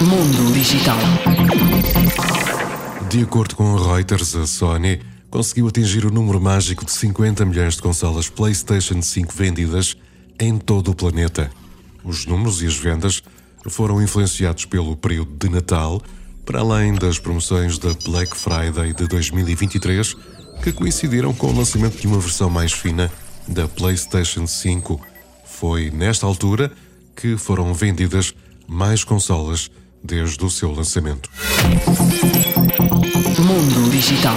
Mundo Digital. De acordo com a Reuters, a Sony conseguiu atingir o número mágico de 50 milhões de consolas PlayStation 5 vendidas em todo o planeta. Os números e as vendas foram influenciados pelo período de Natal, para além das promoções da Black Friday de 2023, que coincidiram com o lançamento de uma versão mais fina da PlayStation 5. Foi nesta altura que foram vendidas mais consolas desde o seu lançamento. Mundo Digital.